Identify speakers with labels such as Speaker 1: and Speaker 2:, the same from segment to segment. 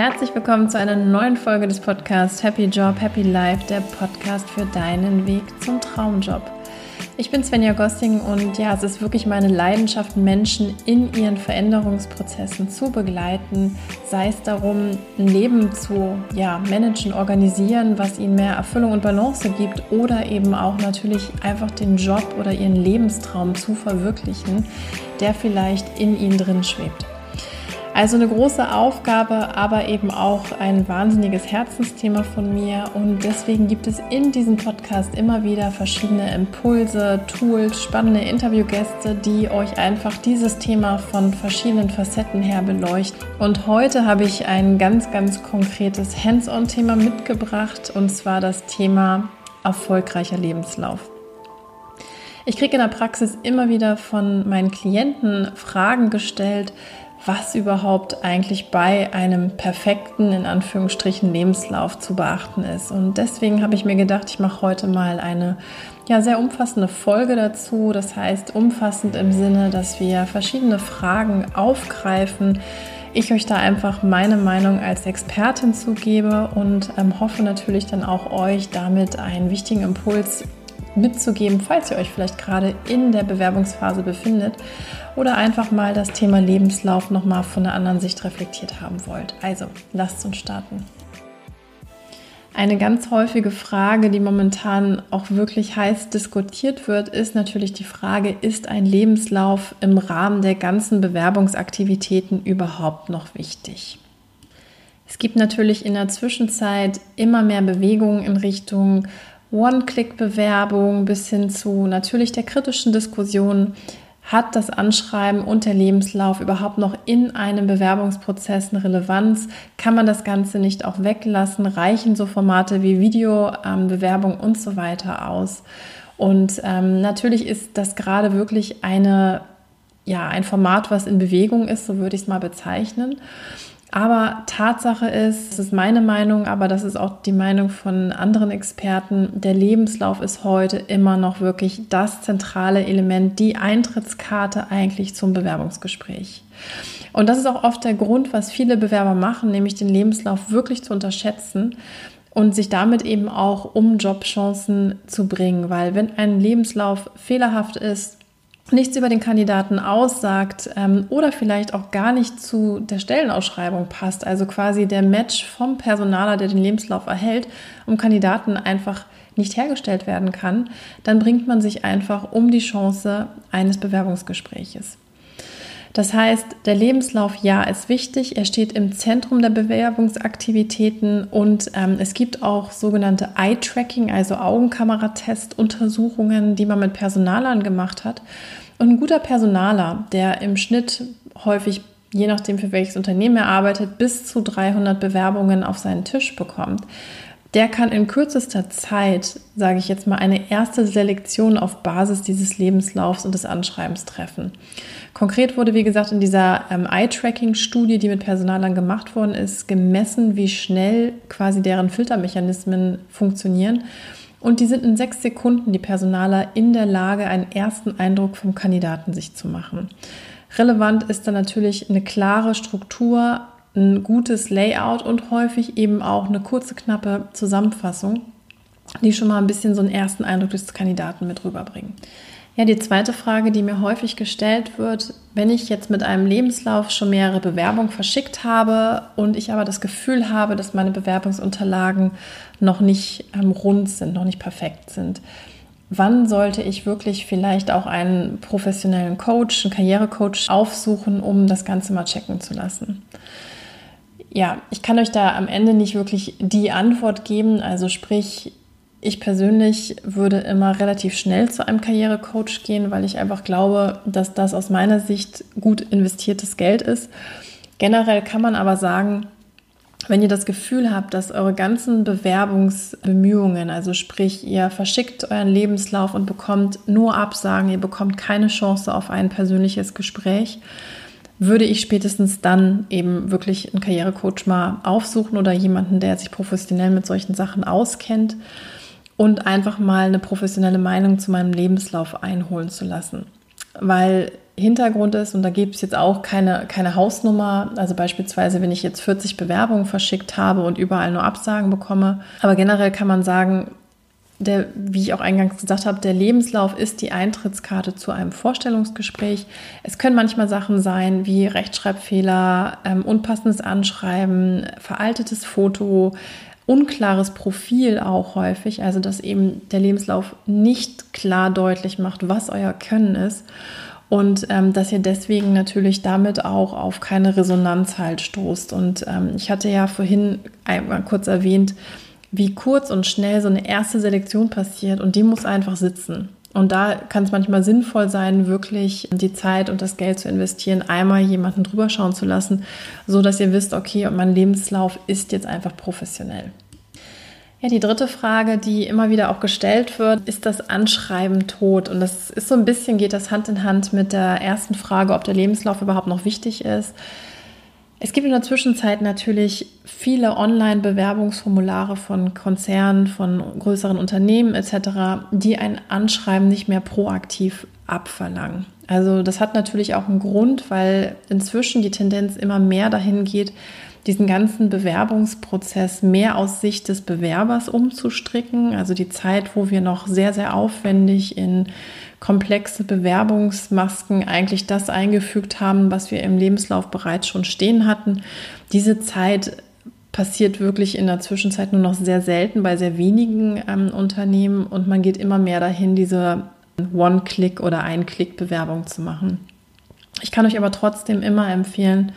Speaker 1: Herzlich willkommen zu einer neuen Folge des Podcasts Happy Job, Happy Life, der Podcast für deinen Weg zum Traumjob. Ich bin Svenja Gossing und ja, es ist wirklich meine Leidenschaft, Menschen in ihren Veränderungsprozessen zu begleiten, sei es darum, ein Leben zu ja, managen, organisieren, was ihnen mehr Erfüllung und Balance gibt oder eben auch natürlich einfach den Job oder ihren Lebenstraum zu verwirklichen, der vielleicht in ihnen drin schwebt. Also eine große Aufgabe, aber eben auch ein wahnsinniges Herzensthema von mir. Und deswegen gibt es in diesem Podcast immer wieder verschiedene Impulse, Tools, spannende Interviewgäste, die euch einfach dieses Thema von verschiedenen Facetten her beleuchten. Und heute habe ich ein ganz, ganz konkretes Hands-on-Thema mitgebracht, und zwar das Thema erfolgreicher Lebenslauf. Ich kriege in der Praxis immer wieder von meinen Klienten Fragen gestellt, was überhaupt eigentlich bei einem perfekten, in Anführungsstrichen, Lebenslauf zu beachten ist. Und deswegen habe ich mir gedacht, ich mache heute mal eine ja, sehr umfassende Folge dazu. Das heißt, umfassend im Sinne, dass wir verschiedene Fragen aufgreifen. Ich euch da einfach meine Meinung als Expertin zugebe und ähm, hoffe natürlich dann auch euch damit einen wichtigen Impuls mitzugeben, falls ihr euch vielleicht gerade in der Bewerbungsphase befindet oder einfach mal das Thema Lebenslauf nochmal von einer anderen Sicht reflektiert haben wollt. Also, lasst uns starten. Eine ganz häufige Frage, die momentan auch wirklich heiß diskutiert wird, ist natürlich die Frage, ist ein Lebenslauf im Rahmen der ganzen Bewerbungsaktivitäten überhaupt noch wichtig? Es gibt natürlich in der Zwischenzeit immer mehr Bewegungen in Richtung One-Click-Bewerbung bis hin zu natürlich der kritischen Diskussion, hat das Anschreiben und der Lebenslauf überhaupt noch in einem Bewerbungsprozess eine Relevanz? Kann man das Ganze nicht auch weglassen? Reichen so Formate wie Video, ähm, Bewerbung und so weiter aus? Und ähm, natürlich ist das gerade wirklich eine, ja, ein Format, was in Bewegung ist, so würde ich es mal bezeichnen. Aber Tatsache ist, das ist meine Meinung, aber das ist auch die Meinung von anderen Experten, der Lebenslauf ist heute immer noch wirklich das zentrale Element, die Eintrittskarte eigentlich zum Bewerbungsgespräch. Und das ist auch oft der Grund, was viele Bewerber machen, nämlich den Lebenslauf wirklich zu unterschätzen und sich damit eben auch um Jobchancen zu bringen, weil wenn ein Lebenslauf fehlerhaft ist, nichts über den Kandidaten aussagt ähm, oder vielleicht auch gar nicht zu der Stellenausschreibung passt, also quasi der Match vom Personaler, der den Lebenslauf erhält, um Kandidaten einfach nicht hergestellt werden kann, dann bringt man sich einfach um die Chance eines Bewerbungsgespräches. Das heißt, der Lebenslauf, ja, ist wichtig. Er steht im Zentrum der Bewerbungsaktivitäten und ähm, es gibt auch sogenannte Eye-Tracking, also Augenkameratest-Untersuchungen, die man mit Personalern gemacht hat. Und ein guter Personaler, der im Schnitt häufig, je nachdem für welches Unternehmen er arbeitet, bis zu 300 Bewerbungen auf seinen Tisch bekommt, der kann in kürzester Zeit, sage ich jetzt mal, eine erste Selektion auf Basis dieses Lebenslaufs und des Anschreibens treffen. Konkret wurde, wie gesagt, in dieser ähm, Eye-Tracking-Studie, die mit Personalern gemacht worden ist, gemessen, wie schnell quasi deren Filtermechanismen funktionieren. Und die sind in sechs Sekunden, die Personaler, in der Lage, einen ersten Eindruck vom Kandidaten sich zu machen. Relevant ist dann natürlich eine klare Struktur, ein gutes Layout und häufig eben auch eine kurze, knappe Zusammenfassung, die schon mal ein bisschen so einen ersten Eindruck des Kandidaten mit rüberbringen. Ja, die zweite Frage, die mir häufig gestellt wird, wenn ich jetzt mit einem Lebenslauf schon mehrere Bewerbungen verschickt habe und ich aber das Gefühl habe, dass meine Bewerbungsunterlagen noch nicht ähm, rund sind, noch nicht perfekt sind, wann sollte ich wirklich vielleicht auch einen professionellen Coach, einen Karrierecoach aufsuchen, um das Ganze mal checken zu lassen? Ja, ich kann euch da am Ende nicht wirklich die Antwort geben. Also sprich, ich persönlich würde immer relativ schnell zu einem Karrierecoach gehen, weil ich einfach glaube, dass das aus meiner Sicht gut investiertes Geld ist. Generell kann man aber sagen, wenn ihr das Gefühl habt, dass eure ganzen Bewerbungsbemühungen, also sprich, ihr verschickt euren Lebenslauf und bekommt nur Absagen, ihr bekommt keine Chance auf ein persönliches Gespräch, würde ich spätestens dann eben wirklich einen Karrierecoach mal aufsuchen oder jemanden, der sich professionell mit solchen Sachen auskennt und einfach mal eine professionelle Meinung zu meinem Lebenslauf einholen zu lassen. weil Hintergrund ist, und da gibt es jetzt auch keine, keine Hausnummer, also beispielsweise, wenn ich jetzt 40 Bewerbungen verschickt habe und überall nur Absagen bekomme. Aber generell kann man sagen, der, wie ich auch eingangs gesagt habe, der Lebenslauf ist die Eintrittskarte zu einem Vorstellungsgespräch. Es können manchmal Sachen sein wie Rechtschreibfehler, ähm, unpassendes Anschreiben, veraltetes Foto, unklares Profil auch häufig, also dass eben der Lebenslauf nicht klar deutlich macht, was euer Können ist und ähm, dass ihr deswegen natürlich damit auch auf keine Resonanz halt stoßt. Und ähm, ich hatte ja vorhin einmal kurz erwähnt, wie kurz und schnell so eine erste Selektion passiert und die muss einfach sitzen. Und da kann es manchmal sinnvoll sein, wirklich die Zeit und das Geld zu investieren, einmal jemanden drüber schauen zu lassen, so dass ihr wisst, okay, mein Lebenslauf ist jetzt einfach professionell. Ja, die dritte Frage, die immer wieder auch gestellt wird, ist das Anschreiben tot? Und das ist so ein bisschen, geht das Hand in Hand mit der ersten Frage, ob der Lebenslauf überhaupt noch wichtig ist. Es gibt in der Zwischenzeit natürlich viele Online-Bewerbungsformulare von Konzernen, von größeren Unternehmen etc., die ein Anschreiben nicht mehr proaktiv abverlangen. Also das hat natürlich auch einen Grund, weil inzwischen die Tendenz immer mehr dahin geht, diesen ganzen Bewerbungsprozess mehr aus Sicht des Bewerbers umzustricken. Also die Zeit, wo wir noch sehr, sehr aufwendig in komplexe Bewerbungsmasken eigentlich das eingefügt haben, was wir im Lebenslauf bereits schon stehen hatten. Diese Zeit passiert wirklich in der Zwischenzeit nur noch sehr selten bei sehr wenigen ähm, Unternehmen und man geht immer mehr dahin, diese One-Click- oder Ein-Click-Bewerbung zu machen. Ich kann euch aber trotzdem immer empfehlen,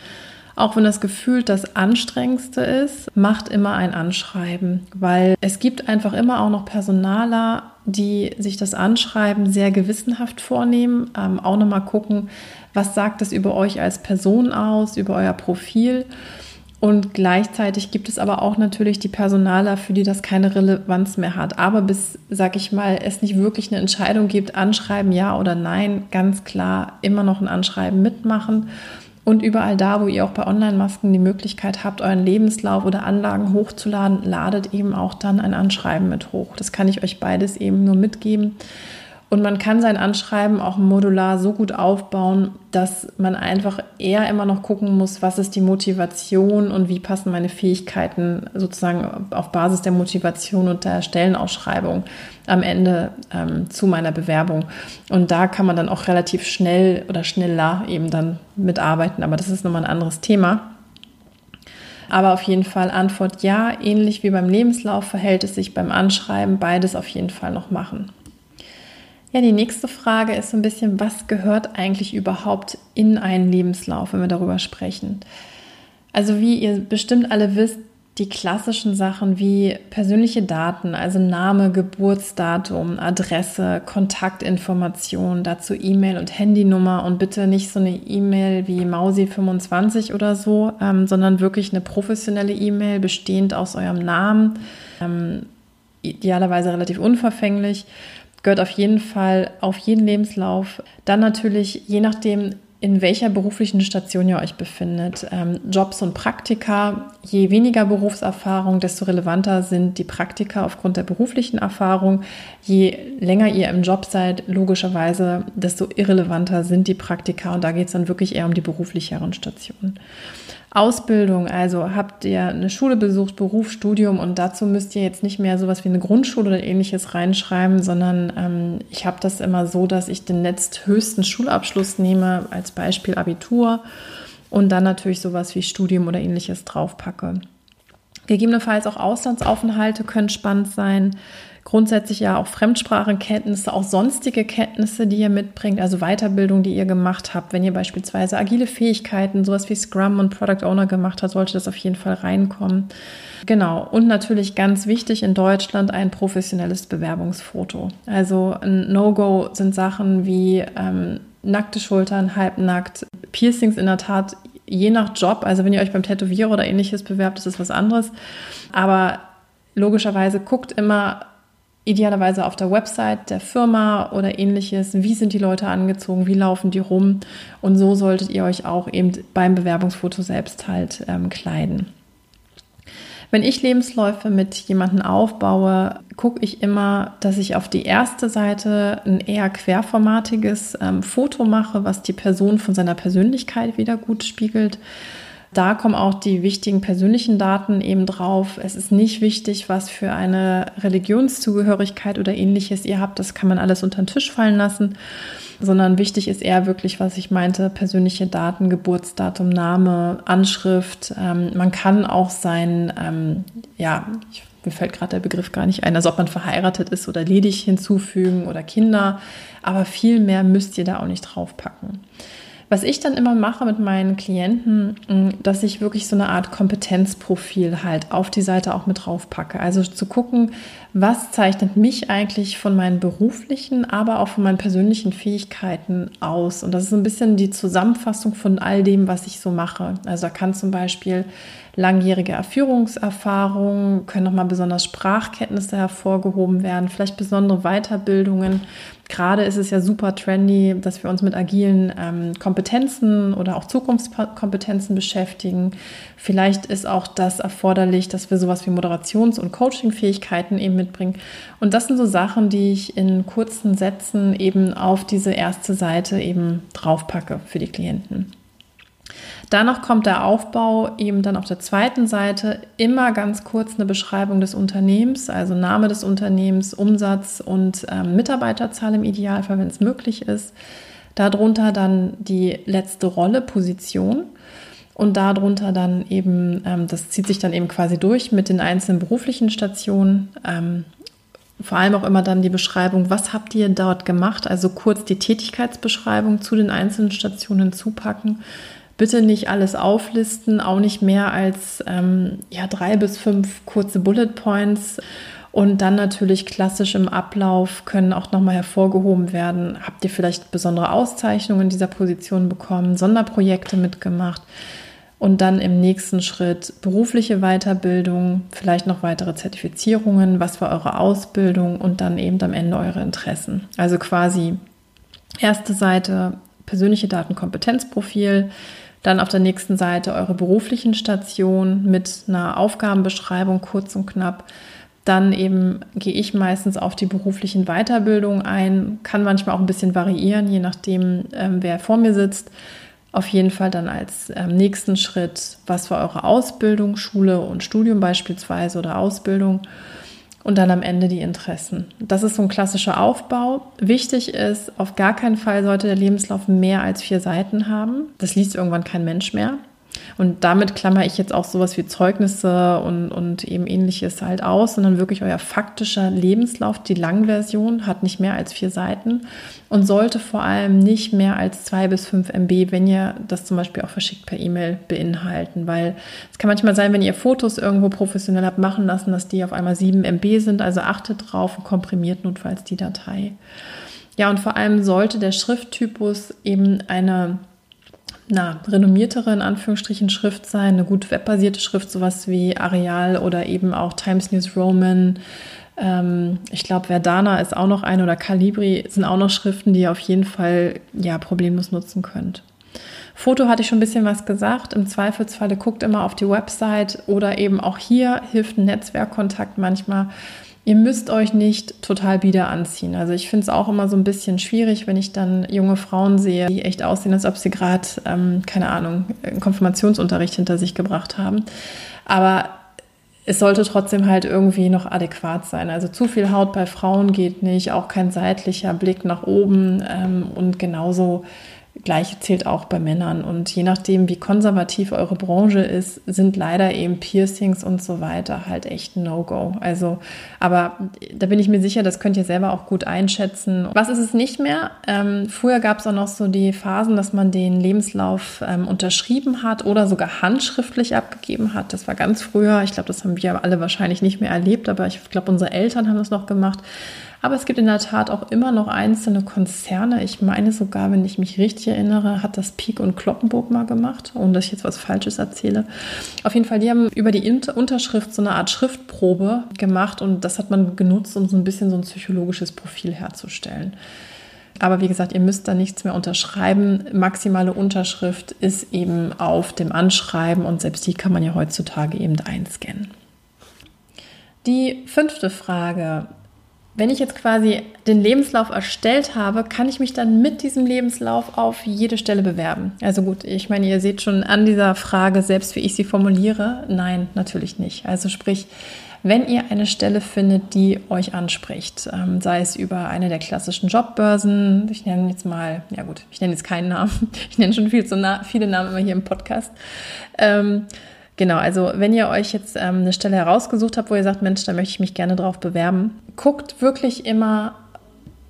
Speaker 1: auch wenn das gefühlt das anstrengendste ist, macht immer ein Anschreiben, weil es gibt einfach immer auch noch Personaler, die sich das Anschreiben sehr gewissenhaft vornehmen, ähm, auch nochmal gucken, was sagt es über euch als Person aus, über euer Profil. Und gleichzeitig gibt es aber auch natürlich die Personaler, für die das keine Relevanz mehr hat. Aber bis, sag ich mal, es nicht wirklich eine Entscheidung gibt, Anschreiben ja oder nein, ganz klar immer noch ein Anschreiben mitmachen und überall da, wo ihr auch bei Online-Masken die Möglichkeit habt, euren Lebenslauf oder Anlagen hochzuladen, ladet eben auch dann ein Anschreiben mit hoch. Das kann ich euch beides eben nur mitgeben. Und man kann sein Anschreiben auch modular so gut aufbauen, dass man einfach eher immer noch gucken muss, was ist die Motivation und wie passen meine Fähigkeiten sozusagen auf Basis der Motivation und der Stellenausschreibung am Ende ähm, zu meiner Bewerbung. Und da kann man dann auch relativ schnell oder schneller eben dann mitarbeiten. Aber das ist nochmal ein anderes Thema. Aber auf jeden Fall Antwort ja, ähnlich wie beim Lebenslauf verhält es sich beim Anschreiben, beides auf jeden Fall noch machen. Ja, die nächste Frage ist so ein bisschen, was gehört eigentlich überhaupt in einen Lebenslauf, wenn wir darüber sprechen? Also wie ihr bestimmt alle wisst, die klassischen Sachen wie persönliche Daten, also Name, Geburtsdatum, Adresse, Kontaktinformation, dazu E-Mail und Handynummer und bitte nicht so eine E-Mail wie Mausi25 oder so, ähm, sondern wirklich eine professionelle E-Mail bestehend aus eurem Namen, ähm, idealerweise relativ unverfänglich gehört auf jeden Fall auf jeden Lebenslauf. Dann natürlich, je nachdem, in welcher beruflichen Station ihr euch befindet. Ähm, Jobs und Praktika, je weniger Berufserfahrung, desto relevanter sind die Praktika aufgrund der beruflichen Erfahrung. Je länger ihr im Job seid, logischerweise, desto irrelevanter sind die Praktika und da geht es dann wirklich eher um die beruflicheren Stationen. Ausbildung, also habt ihr eine Schule besucht, Beruf, Studium und dazu müsst ihr jetzt nicht mehr sowas wie eine Grundschule oder ähnliches reinschreiben, sondern ähm, ich habe das immer so, dass ich den letzthöchsten Schulabschluss nehme, als Beispiel Abitur und dann natürlich sowas wie Studium oder ähnliches draufpacke. Gegebenenfalls auch Auslandsaufenthalte können spannend sein grundsätzlich ja auch Fremdsprachenkenntnisse, auch sonstige Kenntnisse, die ihr mitbringt, also Weiterbildung, die ihr gemacht habt. Wenn ihr beispielsweise agile Fähigkeiten, sowas wie Scrum und Product Owner gemacht habt, sollte das auf jeden Fall reinkommen. Genau. Und natürlich ganz wichtig in Deutschland ein professionelles Bewerbungsfoto. Also ein No-Go sind Sachen wie ähm, nackte Schultern, halbnackt, Piercings in der Tat je nach Job. Also wenn ihr euch beim Tätowierer oder ähnliches bewerbt, ist das was anderes. Aber logischerweise guckt immer, idealerweise auf der Website der Firma oder ähnliches. Wie sind die Leute angezogen? Wie laufen die rum? Und so solltet ihr euch auch eben beim Bewerbungsfoto selbst halt ähm, kleiden. Wenn ich Lebensläufe mit jemandem aufbaue, gucke ich immer, dass ich auf die erste Seite ein eher querformatiges ähm, Foto mache, was die Person von seiner Persönlichkeit wieder gut spiegelt. Da kommen auch die wichtigen persönlichen Daten eben drauf. Es ist nicht wichtig, was für eine Religionszugehörigkeit oder ähnliches ihr habt. Das kann man alles unter den Tisch fallen lassen sondern wichtig ist eher wirklich, was ich meinte, persönliche Daten, Geburtsdatum, Name, Anschrift. Ähm, man kann auch sein, ähm, ja, ich, mir fällt gerade der Begriff gar nicht ein, also ob man verheiratet ist oder ledig hinzufügen oder Kinder, aber viel mehr müsst ihr da auch nicht draufpacken. Was ich dann immer mache mit meinen Klienten, mm, dass ich wirklich so eine Art Kompetenzprofil halt auf die Seite auch mit drauf packe. Also zu gucken, was zeichnet mich eigentlich von meinen beruflichen, aber auch von meinen persönlichen Fähigkeiten aus. Und das ist ein bisschen die Zusammenfassung von all dem, was ich so mache. Also da kann zum Beispiel langjährige Führungserfahrung, können nochmal besonders Sprachkenntnisse hervorgehoben werden, vielleicht besondere Weiterbildungen. Gerade ist es ja super trendy, dass wir uns mit agilen ähm, Kompetenzen oder auch Zukunftskompetenzen beschäftigen. Vielleicht ist auch das erforderlich, dass wir sowas wie Moderations- und Coachingfähigkeiten eben mitbringen. Und das sind so Sachen, die ich in kurzen Sätzen eben auf diese erste Seite eben draufpacke für die Klienten. Danach kommt der Aufbau eben dann auf der zweiten Seite immer ganz kurz eine Beschreibung des Unternehmens, also Name des Unternehmens, Umsatz und ähm, Mitarbeiterzahl im Idealfall, wenn es möglich ist. Darunter dann die letzte Rolle, Position. Und darunter dann eben, ähm, das zieht sich dann eben quasi durch mit den einzelnen beruflichen Stationen. Ähm, vor allem auch immer dann die Beschreibung, was habt ihr dort gemacht? Also kurz die Tätigkeitsbeschreibung zu den einzelnen Stationen zupacken bitte nicht alles auflisten, auch nicht mehr als ähm, ja, drei bis fünf kurze Bullet Points. Und dann natürlich klassisch im Ablauf können auch nochmal hervorgehoben werden. Habt ihr vielleicht besondere Auszeichnungen in dieser Position bekommen, Sonderprojekte mitgemacht? Und dann im nächsten Schritt berufliche Weiterbildung, vielleicht noch weitere Zertifizierungen, was war eure Ausbildung und dann eben am Ende eure Interessen. Also quasi erste Seite persönliche Datenkompetenzprofil, dann auf der nächsten Seite eure beruflichen Stationen mit einer Aufgabenbeschreibung kurz und knapp. Dann eben gehe ich meistens auf die beruflichen Weiterbildungen ein, kann manchmal auch ein bisschen variieren, je nachdem, ähm, wer vor mir sitzt. Auf jeden Fall dann als ähm, nächsten Schritt, was war eure Ausbildung, Schule und Studium beispielsweise oder Ausbildung und dann am Ende die Interessen. Das ist so ein klassischer Aufbau. Wichtig ist, auf gar keinen Fall sollte der Lebenslauf mehr als vier Seiten haben. Das liest irgendwann kein Mensch mehr. Und damit klammer ich jetzt auch sowas wie Zeugnisse und, und eben ähnliches halt aus, sondern wirklich euer faktischer Lebenslauf, die Langversion, hat nicht mehr als vier Seiten und sollte vor allem nicht mehr als zwei bis fünf MB, wenn ihr das zum Beispiel auch verschickt per E-Mail beinhalten, weil es kann manchmal sein, wenn ihr Fotos irgendwo professionell habt machen lassen, dass die auf einmal sieben MB sind, also achtet drauf und komprimiert notfalls die Datei. Ja, und vor allem sollte der Schrifttypus eben eine na, renommiertere in Anführungsstrichen Schrift sein, eine gut webbasierte Schrift, sowas wie Areal oder eben auch Times News Roman. Ähm, ich glaube, Verdana ist auch noch eine oder Calibri sind auch noch Schriften, die ihr auf jeden Fall ja problemlos nutzen könnt. Foto hatte ich schon ein bisschen was gesagt. Im Zweifelsfalle guckt immer auf die Website oder eben auch hier hilft ein Netzwerkkontakt manchmal, Ihr müsst euch nicht total bieder anziehen. Also ich finde es auch immer so ein bisschen schwierig, wenn ich dann junge Frauen sehe, die echt aussehen, als ob sie gerade, ähm, keine Ahnung, einen Konfirmationsunterricht hinter sich gebracht haben. Aber es sollte trotzdem halt irgendwie noch adäquat sein. Also zu viel Haut bei Frauen geht nicht, auch kein seitlicher Blick nach oben ähm, und genauso Gleiche zählt auch bei Männern. Und je nachdem, wie konservativ eure Branche ist, sind leider eben Piercings und so weiter halt echt No-Go. Also, aber da bin ich mir sicher, das könnt ihr selber auch gut einschätzen. Was ist es nicht mehr? Ähm, früher gab es auch noch so die Phasen, dass man den Lebenslauf ähm, unterschrieben hat oder sogar handschriftlich abgegeben hat. Das war ganz früher. Ich glaube, das haben wir alle wahrscheinlich nicht mehr erlebt, aber ich glaube, unsere Eltern haben das noch gemacht. Aber es gibt in der Tat auch immer noch einzelne Konzerne. Ich meine sogar, wenn ich mich richtig erinnere, hat das Peak und Kloppenburg mal gemacht, ohne dass ich jetzt was Falsches erzähle. Auf jeden Fall, die haben über die Unterschrift so eine Art Schriftprobe gemacht und das hat man genutzt, um so ein bisschen so ein psychologisches Profil herzustellen. Aber wie gesagt, ihr müsst da nichts mehr unterschreiben. Maximale Unterschrift ist eben auf dem Anschreiben und selbst die kann man ja heutzutage eben einscannen. Die fünfte Frage. Wenn ich jetzt quasi den Lebenslauf erstellt habe, kann ich mich dann mit diesem Lebenslauf auf jede Stelle bewerben? Also gut, ich meine, ihr seht schon an dieser Frage, selbst wie ich sie formuliere, nein, natürlich nicht. Also sprich, wenn ihr eine Stelle findet, die euch anspricht, ähm, sei es über eine der klassischen Jobbörsen, ich nenne jetzt mal, ja gut, ich nenne jetzt keinen Namen, ich nenne schon viel zu viele Namen immer hier im Podcast. Ähm, Genau, also wenn ihr euch jetzt ähm, eine Stelle herausgesucht habt, wo ihr sagt, Mensch, da möchte ich mich gerne drauf bewerben, guckt wirklich immer,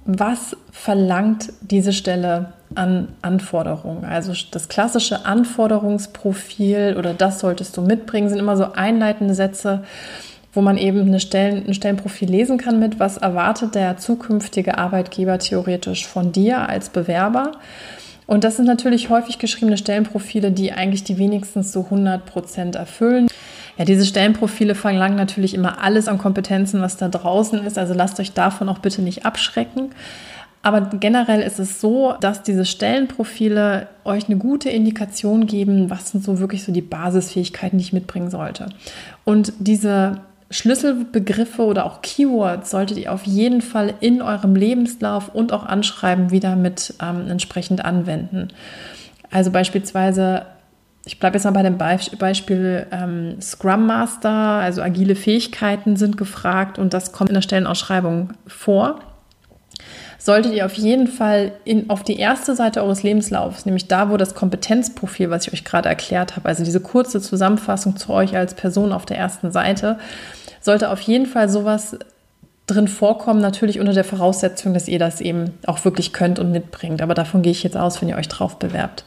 Speaker 1: was verlangt diese Stelle an Anforderungen. Also das klassische Anforderungsprofil oder das solltest du mitbringen, sind immer so einleitende Sätze, wo man eben eine Stellen, ein Stellenprofil lesen kann mit, was erwartet der zukünftige Arbeitgeber theoretisch von dir als Bewerber. Und das sind natürlich häufig geschriebene Stellenprofile, die eigentlich die wenigstens so 100 Prozent erfüllen. Ja, diese Stellenprofile verlangen natürlich immer alles an Kompetenzen, was da draußen ist. Also lasst euch davon auch bitte nicht abschrecken. Aber generell ist es so, dass diese Stellenprofile euch eine gute Indikation geben, was sind so wirklich so die Basisfähigkeiten, die ich mitbringen sollte. Und diese Schlüsselbegriffe oder auch Keywords solltet ihr auf jeden Fall in eurem Lebenslauf und auch Anschreiben wieder mit ähm, entsprechend anwenden. Also beispielsweise, ich bleibe jetzt mal bei dem Beispiel ähm, Scrum Master, also agile Fähigkeiten sind gefragt und das kommt in der Stellenausschreibung vor. Solltet ihr auf jeden Fall in, auf die erste Seite eures Lebenslaufs, nämlich da, wo das Kompetenzprofil, was ich euch gerade erklärt habe, also diese kurze Zusammenfassung zu euch als Person auf der ersten Seite, sollte auf jeden Fall sowas drin vorkommen, natürlich unter der Voraussetzung, dass ihr das eben auch wirklich könnt und mitbringt. Aber davon gehe ich jetzt aus, wenn ihr euch drauf bewerbt.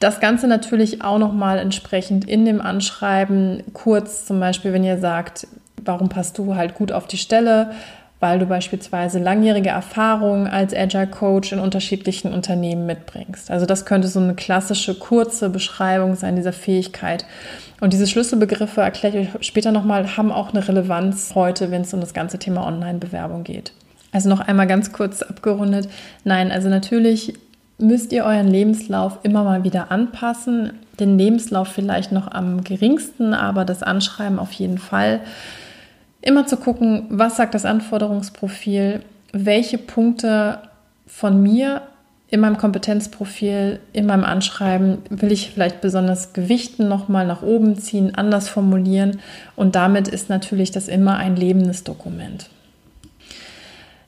Speaker 1: Das Ganze natürlich auch nochmal entsprechend in dem Anschreiben kurz, zum Beispiel, wenn ihr sagt, warum passt du halt gut auf die Stelle, weil du beispielsweise langjährige Erfahrung als Agile Coach in unterschiedlichen Unternehmen mitbringst. Also das könnte so eine klassische kurze Beschreibung sein dieser Fähigkeit. Und diese Schlüsselbegriffe, erkläre ich euch später nochmal, haben auch eine Relevanz heute, wenn es um das ganze Thema Online-Bewerbung geht. Also noch einmal ganz kurz abgerundet. Nein, also natürlich müsst ihr euren Lebenslauf immer mal wieder anpassen. Den Lebenslauf vielleicht noch am geringsten, aber das Anschreiben auf jeden Fall. Immer zu gucken, was sagt das Anforderungsprofil, welche Punkte von mir in meinem Kompetenzprofil, in meinem Anschreiben will ich vielleicht besonders Gewichten nochmal nach oben ziehen, anders formulieren und damit ist natürlich das immer ein lebendes Dokument.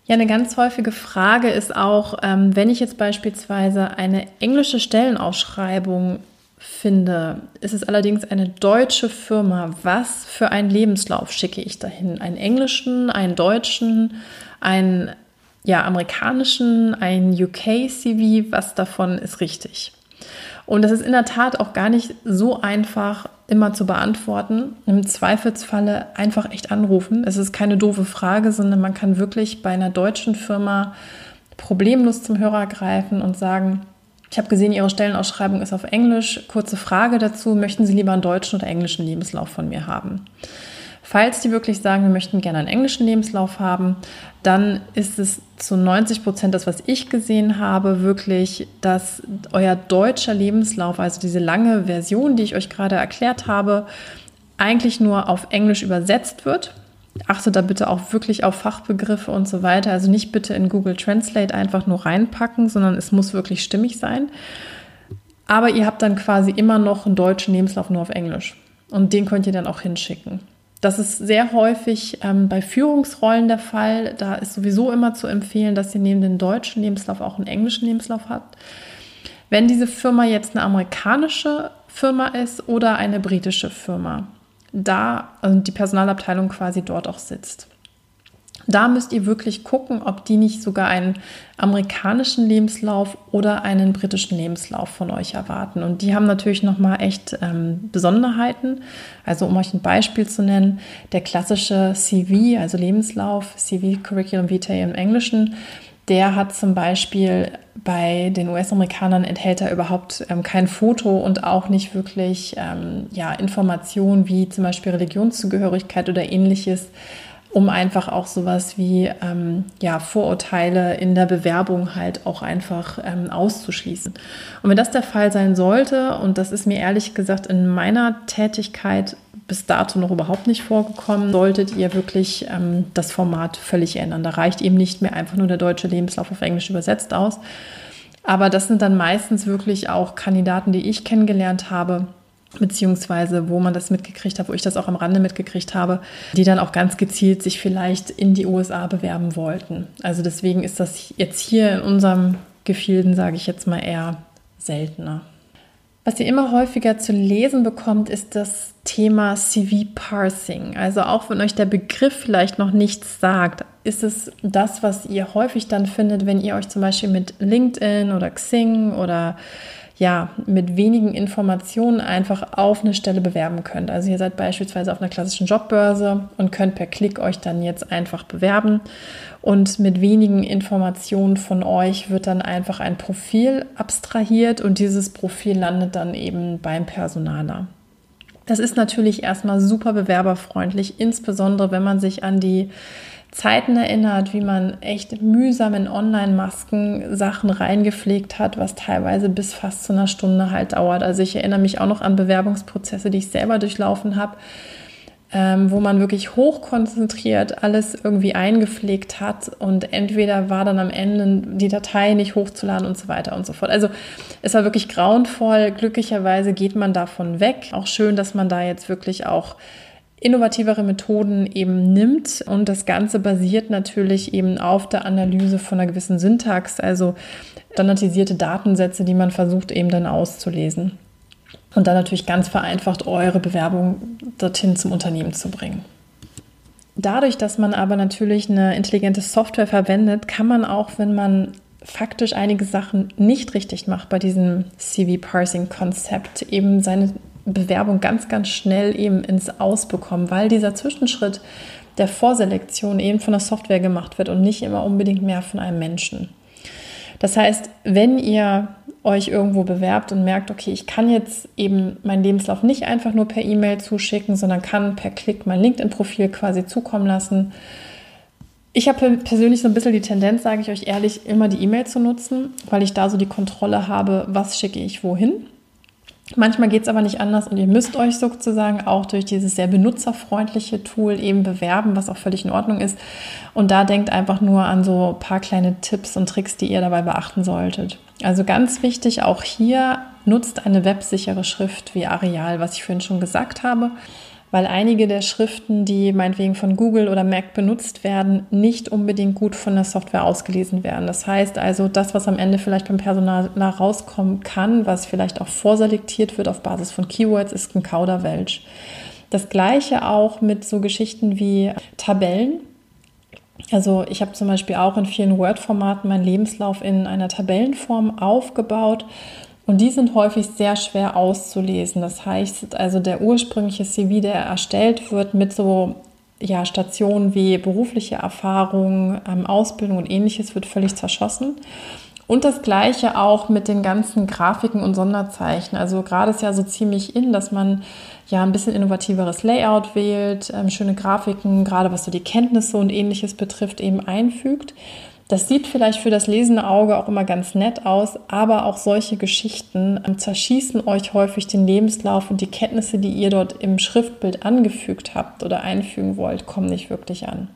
Speaker 1: Ja, eine ganz häufige Frage ist auch, ähm, wenn ich jetzt beispielsweise eine englische Stellenausschreibung finde, ist es allerdings eine deutsche Firma. Was für einen Lebenslauf schicke ich dahin? Einen englischen, einen deutschen, einen ja, amerikanischen, ein UK-CV, was davon ist richtig? Und das ist in der Tat auch gar nicht so einfach immer zu beantworten. Im Zweifelsfalle einfach echt anrufen. Es ist keine doofe Frage, sondern man kann wirklich bei einer deutschen Firma problemlos zum Hörer greifen und sagen, ich habe gesehen, Ihre Stellenausschreibung ist auf Englisch. Kurze Frage dazu, möchten Sie lieber einen deutschen oder englischen Lebenslauf von mir haben? Falls die wirklich sagen, wir möchten gerne einen englischen Lebenslauf haben, dann ist es zu 90 Prozent das, was ich gesehen habe, wirklich, dass euer deutscher Lebenslauf, also diese lange Version, die ich euch gerade erklärt habe, eigentlich nur auf Englisch übersetzt wird. Achtet da bitte auch wirklich auf Fachbegriffe und so weiter. Also nicht bitte in Google Translate einfach nur reinpacken, sondern es muss wirklich stimmig sein. Aber ihr habt dann quasi immer noch einen deutschen Lebenslauf nur auf Englisch. Und den könnt ihr dann auch hinschicken. Das ist sehr häufig ähm, bei Führungsrollen der Fall. Da ist sowieso immer zu empfehlen, dass ihr neben dem deutschen Lebenslauf auch einen englischen Lebenslauf habt. Wenn diese Firma jetzt eine amerikanische Firma ist oder eine britische Firma, da also die Personalabteilung quasi dort auch sitzt. Da müsst ihr wirklich gucken, ob die nicht sogar einen amerikanischen Lebenslauf oder einen britischen Lebenslauf von euch erwarten. Und die haben natürlich nochmal echt ähm, Besonderheiten. Also um euch ein Beispiel zu nennen, der klassische CV, also Lebenslauf, CV Curriculum Vitae im Englischen, der hat zum Beispiel bei den US-Amerikanern enthält er überhaupt ähm, kein Foto und auch nicht wirklich ähm, ja, Informationen wie zum Beispiel Religionszugehörigkeit oder ähnliches um einfach auch sowas wie ähm, ja, Vorurteile in der Bewerbung halt auch einfach ähm, auszuschließen. Und wenn das der Fall sein sollte, und das ist mir ehrlich gesagt in meiner Tätigkeit bis dato noch überhaupt nicht vorgekommen, solltet ihr wirklich ähm, das Format völlig ändern. Da reicht eben nicht mehr einfach nur der deutsche Lebenslauf auf Englisch übersetzt aus. Aber das sind dann meistens wirklich auch Kandidaten, die ich kennengelernt habe, beziehungsweise wo man das mitgekriegt hat, wo ich das auch am Rande mitgekriegt habe, die dann auch ganz gezielt sich vielleicht in die USA bewerben wollten. Also deswegen ist das jetzt hier in unserem Gefilden, sage ich jetzt mal, eher seltener. Was ihr immer häufiger zu lesen bekommt, ist das Thema CV-Parsing. Also auch wenn euch der Begriff vielleicht noch nichts sagt, ist es das, was ihr häufig dann findet, wenn ihr euch zum Beispiel mit LinkedIn oder Xing oder ja, mit wenigen Informationen einfach auf eine Stelle bewerben könnt. Also ihr seid beispielsweise auf einer klassischen Jobbörse und könnt per Klick euch dann jetzt einfach bewerben. Und mit wenigen Informationen von euch wird dann einfach ein Profil abstrahiert und dieses Profil landet dann eben beim Personaler. Das ist natürlich erstmal super bewerberfreundlich, insbesondere wenn man sich an die Zeiten erinnert, wie man echt mühsam in Online-Masken Sachen reingepflegt hat, was teilweise bis fast zu einer Stunde halt dauert. Also ich erinnere mich auch noch an Bewerbungsprozesse, die ich selber durchlaufen habe, ähm, wo man wirklich hochkonzentriert alles irgendwie eingepflegt hat und entweder war dann am Ende die Datei nicht hochzuladen und so weiter und so fort. Also es war wirklich grauenvoll. Glücklicherweise geht man davon weg. Auch schön, dass man da jetzt wirklich auch innovativere Methoden eben nimmt. Und das Ganze basiert natürlich eben auf der Analyse von einer gewissen Syntax, also standardisierte Datensätze, die man versucht eben dann auszulesen. Und dann natürlich ganz vereinfacht eure Bewerbung dorthin zum Unternehmen zu bringen. Dadurch, dass man aber natürlich eine intelligente Software verwendet, kann man auch, wenn man faktisch einige Sachen nicht richtig macht bei diesem CV-Parsing-Konzept, eben seine Bewerbung ganz, ganz schnell eben ins Aus bekommen, weil dieser Zwischenschritt der Vorselektion eben von der Software gemacht wird und nicht immer unbedingt mehr von einem Menschen. Das heißt, wenn ihr euch irgendwo bewerbt und merkt, okay, ich kann jetzt eben meinen Lebenslauf nicht einfach nur per E-Mail zuschicken, sondern kann per Klick mein LinkedIn-Profil quasi zukommen lassen. Ich habe persönlich so ein bisschen die Tendenz, sage ich euch ehrlich, immer die E-Mail zu nutzen, weil ich da so die Kontrolle habe, was schicke ich wohin. Manchmal geht es aber nicht anders und ihr müsst euch sozusagen auch durch dieses sehr benutzerfreundliche Tool eben bewerben, was auch völlig in Ordnung ist. Und da denkt einfach nur an so ein paar kleine Tipps und Tricks, die ihr dabei beachten solltet. Also ganz wichtig, auch hier nutzt eine websichere Schrift wie Areal, was ich vorhin schon gesagt habe weil einige der Schriften, die meinetwegen von Google oder Mac benutzt werden, nicht unbedingt gut von der Software ausgelesen werden. Das heißt also, das, was am Ende vielleicht beim Personal rauskommen kann, was vielleicht auch vorselektiert wird auf Basis von Keywords, ist ein Kauderwelsch. Das gleiche auch mit so Geschichten wie Tabellen. Also ich habe zum Beispiel auch in vielen Word-Formaten meinen Lebenslauf in einer Tabellenform aufgebaut und die sind häufig sehr schwer auszulesen. Das heißt, also der ursprüngliche CV, der erstellt wird mit so ja, Stationen wie berufliche Erfahrung, ähm, Ausbildung und ähnliches, wird völlig zerschossen. Und das gleiche auch mit den ganzen Grafiken und Sonderzeichen. Also gerade ist ja so ziemlich in, dass man ja ein bisschen innovativeres Layout wählt, ähm, schöne Grafiken, gerade was so die Kenntnisse und ähnliches betrifft, eben einfügt. Das sieht vielleicht für das lesende Auge auch immer ganz nett aus, aber auch solche Geschichten ähm, zerschießen euch häufig den Lebenslauf und die Kenntnisse, die ihr dort im Schriftbild angefügt habt oder einfügen wollt, kommen nicht wirklich an.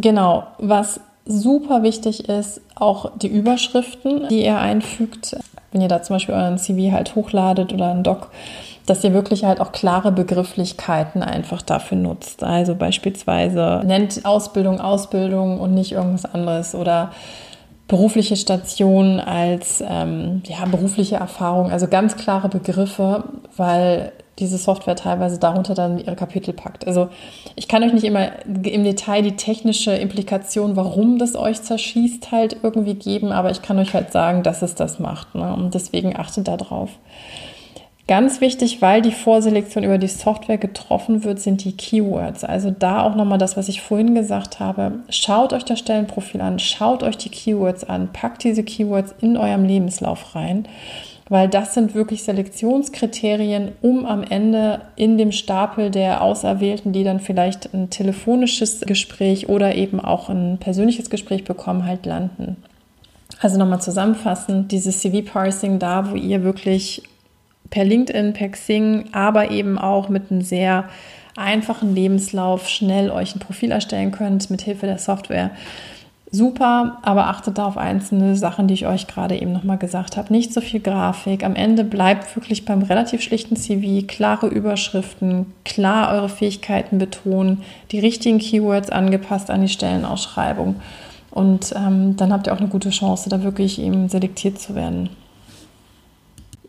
Speaker 1: Genau, was super wichtig ist, auch die Überschriften, die ihr einfügt. Wenn ihr da zum Beispiel euren CV halt hochladet oder einen Doc, dass ihr wirklich halt auch klare Begrifflichkeiten einfach dafür nutzt. Also beispielsweise nennt Ausbildung Ausbildung und nicht irgendwas anderes oder berufliche Station als ähm, ja, berufliche Erfahrung, also ganz klare Begriffe, weil diese Software teilweise darunter dann ihre Kapitel packt. Also ich kann euch nicht immer im Detail die technische Implikation, warum das euch zerschießt, halt irgendwie geben, aber ich kann euch halt sagen, dass es das macht. Ne? Und deswegen achtet da drauf. Ganz wichtig, weil die Vorselektion über die Software getroffen wird, sind die Keywords. Also da auch nochmal das, was ich vorhin gesagt habe. Schaut euch das Stellenprofil an, schaut euch die Keywords an, packt diese Keywords in eurem Lebenslauf rein, weil das sind wirklich Selektionskriterien, um am Ende in dem Stapel der Auserwählten, die dann vielleicht ein telefonisches Gespräch oder eben auch ein persönliches Gespräch bekommen, halt landen. Also nochmal zusammenfassend, dieses CV-Parsing da, wo ihr wirklich per LinkedIn, per Xing, aber eben auch mit einem sehr einfachen Lebenslauf schnell euch ein Profil erstellen könnt mit Hilfe der Software super, aber achtet da auf einzelne Sachen, die ich euch gerade eben nochmal gesagt habe. Nicht so viel Grafik. Am Ende bleibt wirklich beim relativ schlichten CV klare Überschriften, klar eure Fähigkeiten betonen, die richtigen Keywords angepasst an die Stellenausschreibung. Und ähm, dann habt ihr auch eine gute Chance, da wirklich eben selektiert zu werden.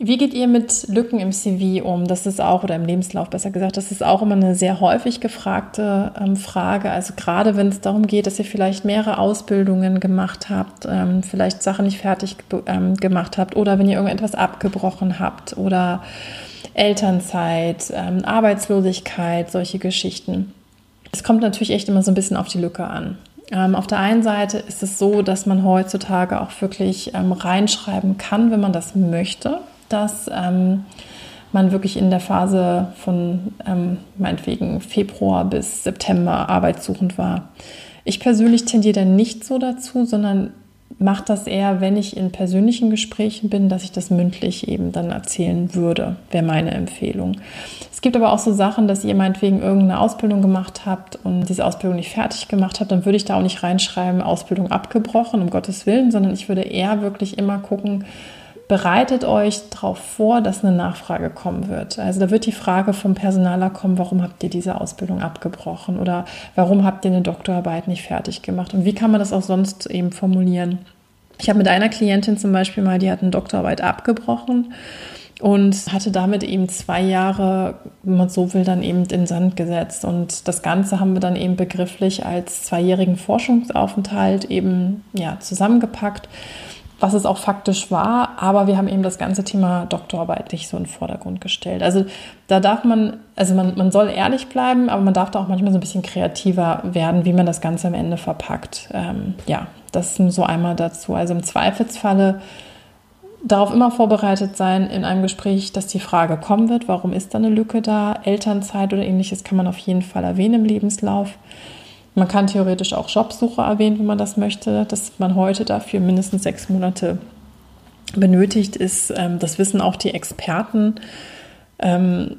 Speaker 1: Wie geht ihr mit Lücken im CV um? Das ist auch, oder im Lebenslauf besser gesagt, das ist auch immer eine sehr häufig gefragte ähm, Frage. Also gerade wenn es darum geht, dass ihr vielleicht mehrere Ausbildungen gemacht habt, ähm, vielleicht Sachen nicht fertig ähm, gemacht habt oder wenn ihr irgendetwas abgebrochen habt oder Elternzeit, ähm, Arbeitslosigkeit, solche Geschichten. Es kommt natürlich echt immer so ein bisschen auf die Lücke an. Ähm, auf der einen Seite ist es so, dass man heutzutage auch wirklich ähm, reinschreiben kann, wenn man das möchte dass ähm, man wirklich in der Phase von ähm, meinetwegen Februar bis September arbeitssuchend war. Ich persönlich tendiere dann nicht so dazu, sondern mache das eher, wenn ich in persönlichen Gesprächen bin, dass ich das mündlich eben dann erzählen würde, wäre meine Empfehlung. Es gibt aber auch so Sachen, dass ihr meinetwegen irgendeine Ausbildung gemacht habt und diese Ausbildung nicht fertig gemacht habt, dann würde ich da auch nicht reinschreiben, Ausbildung abgebrochen, um Gottes Willen, sondern ich würde eher wirklich immer gucken, bereitet euch darauf vor, dass eine Nachfrage kommen wird. Also da wird die Frage vom Personaler kommen, warum habt ihr diese Ausbildung abgebrochen oder warum habt ihr eine Doktorarbeit nicht fertig gemacht und wie kann man das auch sonst eben formulieren. Ich habe mit einer Klientin zum Beispiel mal, die hat eine Doktorarbeit abgebrochen und hatte damit eben zwei Jahre, wenn man so will, dann eben in Sand gesetzt. Und das Ganze haben wir dann eben begrifflich als zweijährigen Forschungsaufenthalt eben ja, zusammengepackt was es auch faktisch war, aber wir haben eben das ganze Thema Doktorarbeit nicht so in den Vordergrund gestellt. Also da darf man, also man, man soll ehrlich bleiben, aber man darf da auch manchmal so ein bisschen kreativer werden, wie man das Ganze am Ende verpackt. Ähm, ja, das ist so einmal dazu. Also im Zweifelsfalle darauf immer vorbereitet sein in einem Gespräch, dass die Frage kommen wird, warum ist da eine Lücke da, Elternzeit oder ähnliches kann man auf jeden Fall erwähnen im Lebenslauf. Man kann theoretisch auch Jobsuche erwähnen, wenn man das möchte, dass man heute dafür mindestens sechs Monate benötigt ist. Ähm, das wissen auch die Experten. Ähm,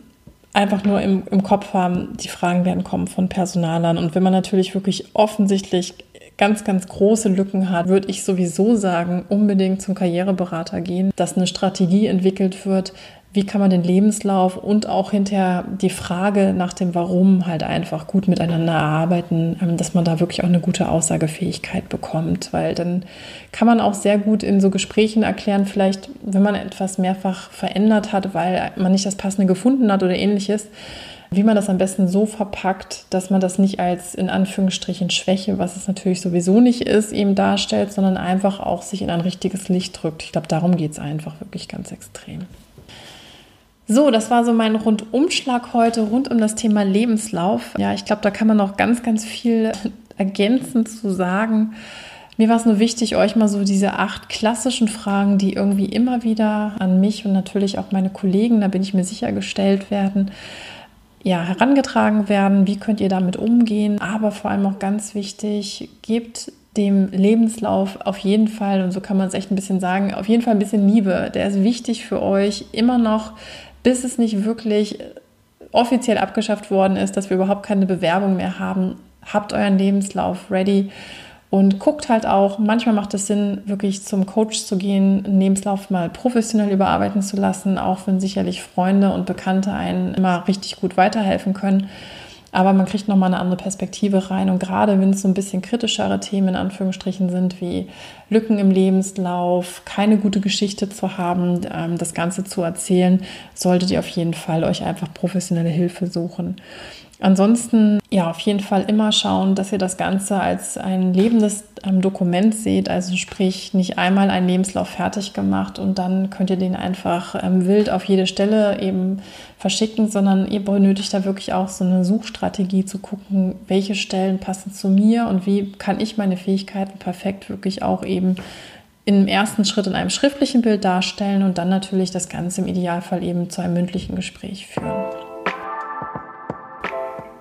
Speaker 1: einfach nur im, im Kopf haben, die Fragen werden kommen von Personalern. Und wenn man natürlich wirklich offensichtlich ganz, ganz große Lücken hat, würde ich sowieso sagen, unbedingt zum Karriereberater gehen, dass eine Strategie entwickelt wird, wie kann man den Lebenslauf und auch hinterher die Frage nach dem Warum halt einfach gut miteinander erarbeiten, ähm, dass man da wirklich auch eine gute Aussagefähigkeit bekommt, weil dann kann man auch sehr gut in so Gesprächen erklären, vielleicht wenn man etwas mehrfach verändert hat, weil man nicht das passende gefunden hat oder ähnliches, wie man das am besten so verpackt, dass man das nicht als in Anführungsstrichen Schwäche, was es natürlich sowieso nicht ist, eben darstellt, sondern einfach auch sich in ein richtiges Licht drückt. Ich glaube, darum geht es einfach wirklich ganz extrem. So, das war so mein Rundumschlag heute rund um das Thema Lebenslauf. Ja, ich glaube, da kann man noch ganz, ganz viel ergänzend zu sagen. Mir war es nur wichtig, euch mal so diese acht klassischen Fragen, die irgendwie immer wieder an mich und natürlich auch meine Kollegen, da bin ich mir sicher, gestellt werden, ja, herangetragen werden. Wie könnt ihr damit umgehen? Aber vor allem auch ganz wichtig, gebt dem Lebenslauf auf jeden Fall, und so kann man es echt ein bisschen sagen, auf jeden Fall ein bisschen Liebe. Der ist wichtig für euch, immer noch bis es nicht wirklich offiziell abgeschafft worden ist, dass wir überhaupt keine Bewerbung mehr haben, habt euren Lebenslauf ready und guckt halt auch, manchmal macht es Sinn, wirklich zum Coach zu gehen, einen Lebenslauf mal professionell überarbeiten zu lassen, auch wenn sicherlich Freunde und Bekannte einen immer richtig gut weiterhelfen können aber man kriegt nochmal eine andere Perspektive rein. Und gerade wenn es so ein bisschen kritischere Themen in Anführungsstrichen sind, wie Lücken im Lebenslauf, keine gute Geschichte zu haben, ähm, das Ganze zu erzählen, solltet ihr auf jeden Fall euch einfach professionelle Hilfe suchen. Ansonsten, ja, auf jeden Fall immer schauen, dass ihr das Ganze als ein lebendes ähm, Dokument seht. Also sprich, nicht einmal einen Lebenslauf fertig gemacht und dann könnt ihr den einfach ähm, wild auf jede Stelle eben verschicken, sondern ihr benötigt da wirklich auch so eine Suchstrategie zu gucken, welche Stellen passen zu mir und wie kann ich meine Fähigkeiten perfekt wirklich auch eben im ersten Schritt in einem schriftlichen Bild darstellen und dann natürlich das Ganze im Idealfall eben zu einem mündlichen Gespräch führen.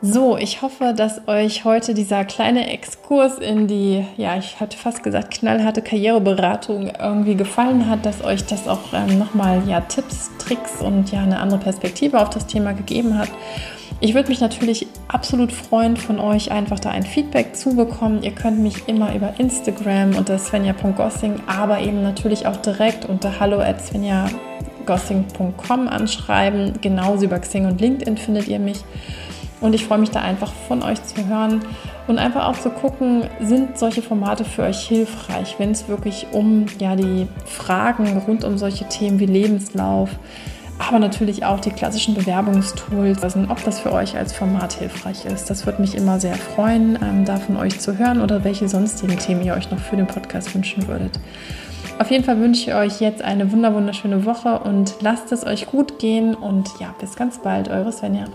Speaker 1: So, ich hoffe, dass euch heute dieser kleine Exkurs in die, ja, ich hatte fast gesagt, knallharte Karriereberatung irgendwie gefallen hat, dass euch das auch ähm, nochmal ja, Tipps, Tricks und ja eine andere Perspektive auf das Thema gegeben hat. Ich würde mich natürlich absolut freuen, von euch einfach da ein Feedback zu bekommen. Ihr könnt mich immer über Instagram unter svenja.gossing, aber eben natürlich auch direkt unter hallo at svenjagossing.com anschreiben. Genauso über Xing und LinkedIn findet ihr mich. Und ich freue mich da einfach von euch zu hören und einfach auch zu gucken, sind solche Formate für euch hilfreich, wenn es wirklich um ja, die Fragen rund um solche Themen wie Lebenslauf, aber natürlich auch die klassischen Bewerbungstools, also ob das für euch als Format hilfreich ist. Das würde mich immer sehr freuen, ähm, da von euch zu hören oder welche sonstigen Themen ihr euch noch für den Podcast wünschen würdet. Auf jeden Fall wünsche ich euch jetzt eine wunderschöne Woche und lasst es euch gut gehen und ja, bis ganz bald, eure Svenja.